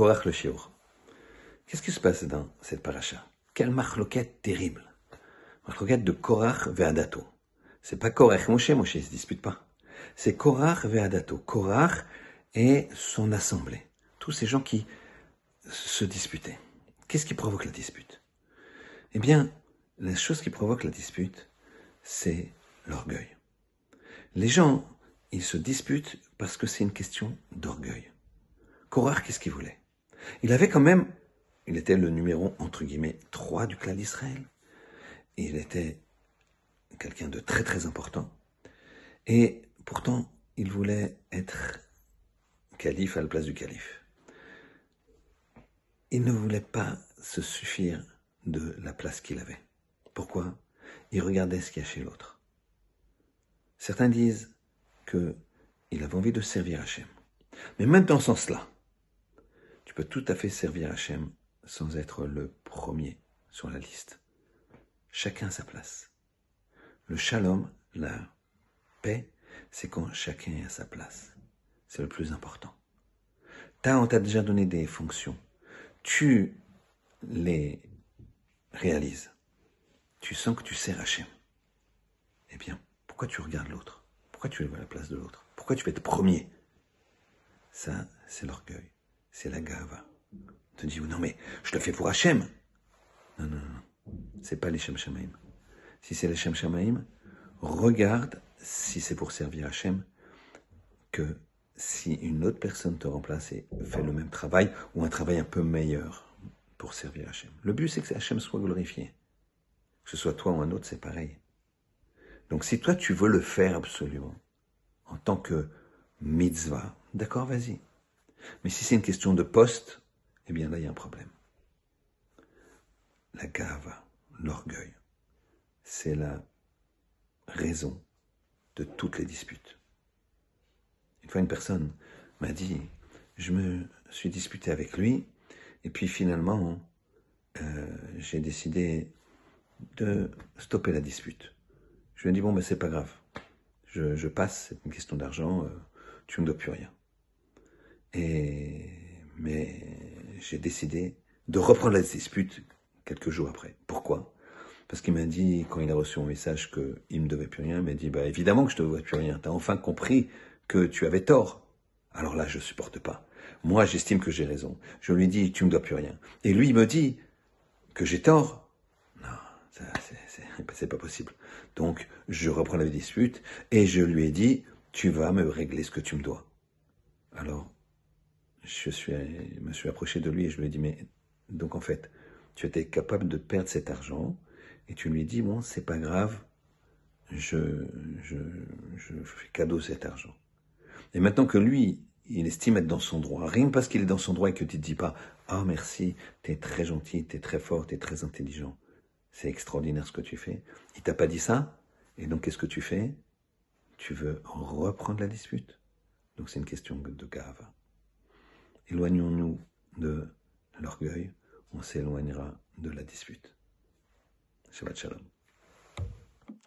Korach le Shiur. Qu'est-ce qui se passe dans cette paracha? Quelle marloquette terrible. Marloquette de Korach Ve'adato. C'est pas Korach Moshe, Moshe ne se dispute pas. C'est Korach Ve'adato. Korach et son assemblée. Tous ces gens qui se disputaient. Qu'est-ce qui provoque la dispute? Eh bien, la chose qui provoque la dispute, c'est l'orgueil. Les gens, ils se disputent parce que c'est une question d'orgueil. Korach, qu'est-ce qu'il voulait? Il avait quand même, il était le numéro, entre guillemets, 3 du clan d'Israël. Il était quelqu'un de très très important. Et pourtant, il voulait être calife à la place du calife. Il ne voulait pas se suffire de la place qu'il avait. Pourquoi? Il regardait ce qu'il y a chez l'autre. Certains disent que il avait envie de servir Hachem. Mais même dans ce sens-là, tout à fait servir Hachem sans être le premier sur la liste. Chacun sa place. Le shalom, la paix, c'est quand chacun est à sa place. C'est le plus important. T'as, on t'a déjà donné des fonctions. Tu les réalises. Tu sens que tu sers Hachem. Eh bien, pourquoi tu regardes l'autre? Pourquoi tu es à la place de l'autre? Pourquoi tu veux être premier? Ça, c'est l'orgueil. C'est la gava. On te dit, non mais, je le fais pour Hachem. Non, non, non. C'est pas les Shem Shamaim. Si c'est les Shem Shamaim, regarde si c'est pour servir Hachem que si une autre personne te remplace et fait le même travail ou un travail un peu meilleur pour servir Hachem. Le but, c'est que Hachem soit glorifié. Que ce soit toi ou un autre, c'est pareil. Donc si toi, tu veux le faire absolument, en tant que mitzvah, d'accord, vas-y. Mais si c'est une question de poste, eh bien là, il y a un problème. La gava, l'orgueil, c'est la raison de toutes les disputes. Une fois, une personne m'a dit, je me suis disputé avec lui, et puis finalement, euh, j'ai décidé de stopper la dispute. Je lui ai dit, bon, mais c'est pas grave. Je, passe, c'est une question d'argent, euh, tu ne dois plus rien. Et, mais j'ai décidé de reprendre la dispute quelques jours après. Pourquoi? Parce qu'il m'a dit, quand il a reçu mon message qu'il ne me devait plus rien, il m'a dit, bah évidemment que je te devais plus rien. T'as enfin compris que tu avais tort. Alors là, je supporte pas. Moi, j'estime que j'ai raison. Je lui dis, tu me dois plus rien. Et lui, il me dit que j'ai tort. Non, c'est pas possible. Donc, je reprends la dispute et je lui ai dit, tu vas me régler ce que tu me dois. Alors, je suis, me suis approché de lui et je lui ai dit, mais donc en fait, tu étais capable de perdre cet argent et tu lui dis, bon, c'est pas grave, je, je, je fais cadeau cet argent. Et maintenant que lui, il estime être dans son droit, rien parce qu'il est dans son droit et que tu te dis pas, ah merci, t'es très gentil, t'es très fort, t'es très intelligent, c'est extraordinaire ce que tu fais. Il t'a pas dit ça, et donc qu'est-ce que tu fais? Tu veux reprendre la dispute? Donc c'est une question de gave. Éloignons-nous de l'orgueil, on s'éloignera de la dispute. Shabbat Shalom.